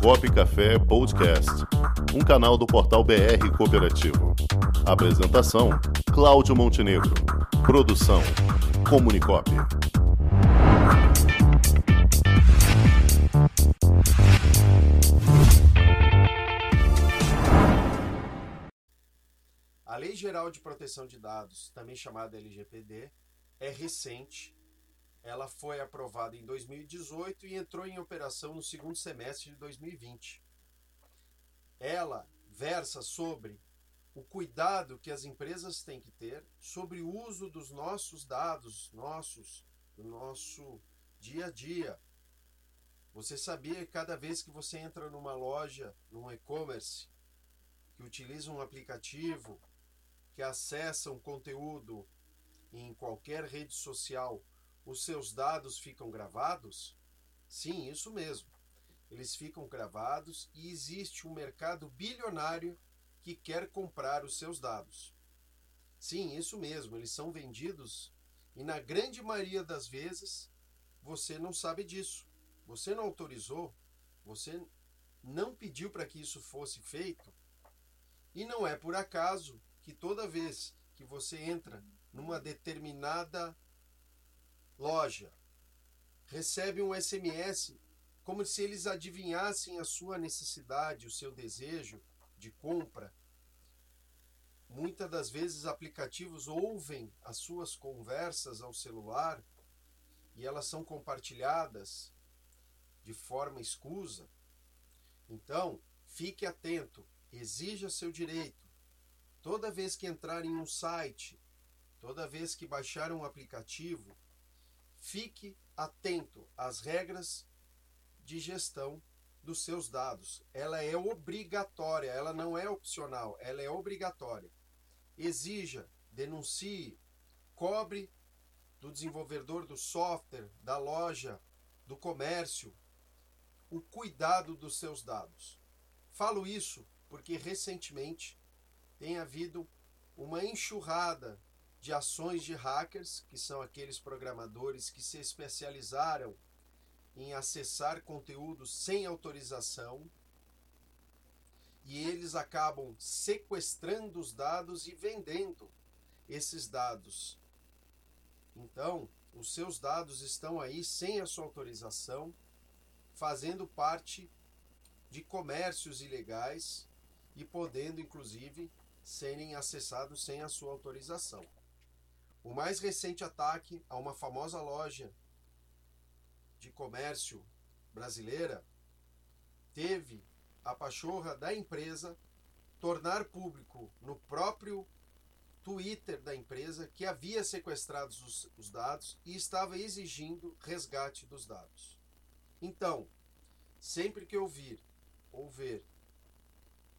Cop Café Podcast, um canal do portal BR Cooperativo. Apresentação: Cláudio Montenegro. Produção: Comunicop. A Lei Geral de Proteção de Dados, também chamada LGPD, é recente ela foi aprovada em 2018 e entrou em operação no segundo semestre de 2020. Ela versa sobre o cuidado que as empresas têm que ter sobre o uso dos nossos dados, nossos, do nosso dia a dia. Você sabia que cada vez que você entra numa loja, num e-commerce, que utiliza um aplicativo, que acessa um conteúdo em qualquer rede social, os seus dados ficam gravados? Sim, isso mesmo. Eles ficam gravados e existe um mercado bilionário que quer comprar os seus dados. Sim, isso mesmo, eles são vendidos e na grande maioria das vezes você não sabe disso. Você não autorizou, você não pediu para que isso fosse feito. E não é por acaso que toda vez que você entra numa determinada loja, recebe um SMS como se eles adivinhassem a sua necessidade, o seu desejo de compra. Muitas das vezes aplicativos ouvem as suas conversas ao celular e elas são compartilhadas de forma escusa. Então, fique atento, exija seu direito. Toda vez que entrar em um site, toda vez que baixar um aplicativo, Fique atento às regras de gestão dos seus dados. Ela é obrigatória, ela não é opcional, ela é obrigatória. Exija, denuncie, cobre do desenvolvedor do software, da loja, do comércio, o cuidado dos seus dados. Falo isso porque recentemente tem havido uma enxurrada de ações de hackers, que são aqueles programadores que se especializaram em acessar conteúdos sem autorização e eles acabam sequestrando os dados e vendendo esses dados. Então, os seus dados estão aí sem a sua autorização, fazendo parte de comércios ilegais e podendo, inclusive, serem acessados sem a sua autorização. O mais recente ataque a uma famosa loja de comércio brasileira teve a pachorra da empresa tornar público no próprio Twitter da empresa que havia sequestrado os, os, dados e estava exigindo resgate dos dados. Então, sempre que ouvir ou ver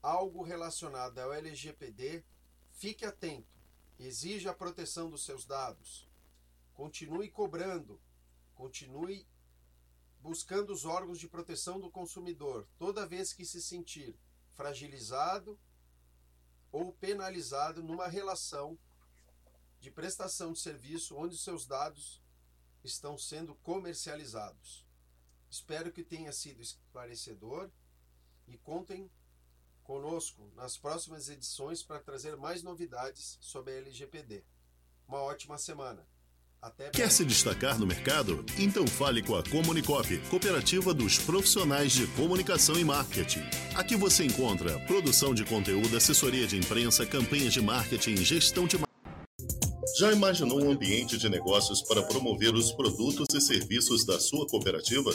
algo relacionado ao LGPD, fique atento Exija a proteção dos seus dados. Continue cobrando. Continue buscando os órgãos de proteção do consumidor toda vez que se sentir fragilizado ou penalizado numa relação de prestação de serviço onde seus dados estão sendo comercializados. Espero que tenha sido esclarecedor e contem conosco nas próximas edições para trazer mais novidades sobre a LGPD. Uma ótima semana. Até Quer se destacar no mercado? Então fale com a Comunicop, Cooperativa dos Profissionais de Comunicação e Marketing. Aqui você encontra produção de conteúdo, assessoria de imprensa, campanhas de marketing, gestão de já imaginou um ambiente de negócios para promover os produtos e serviços da sua cooperativa?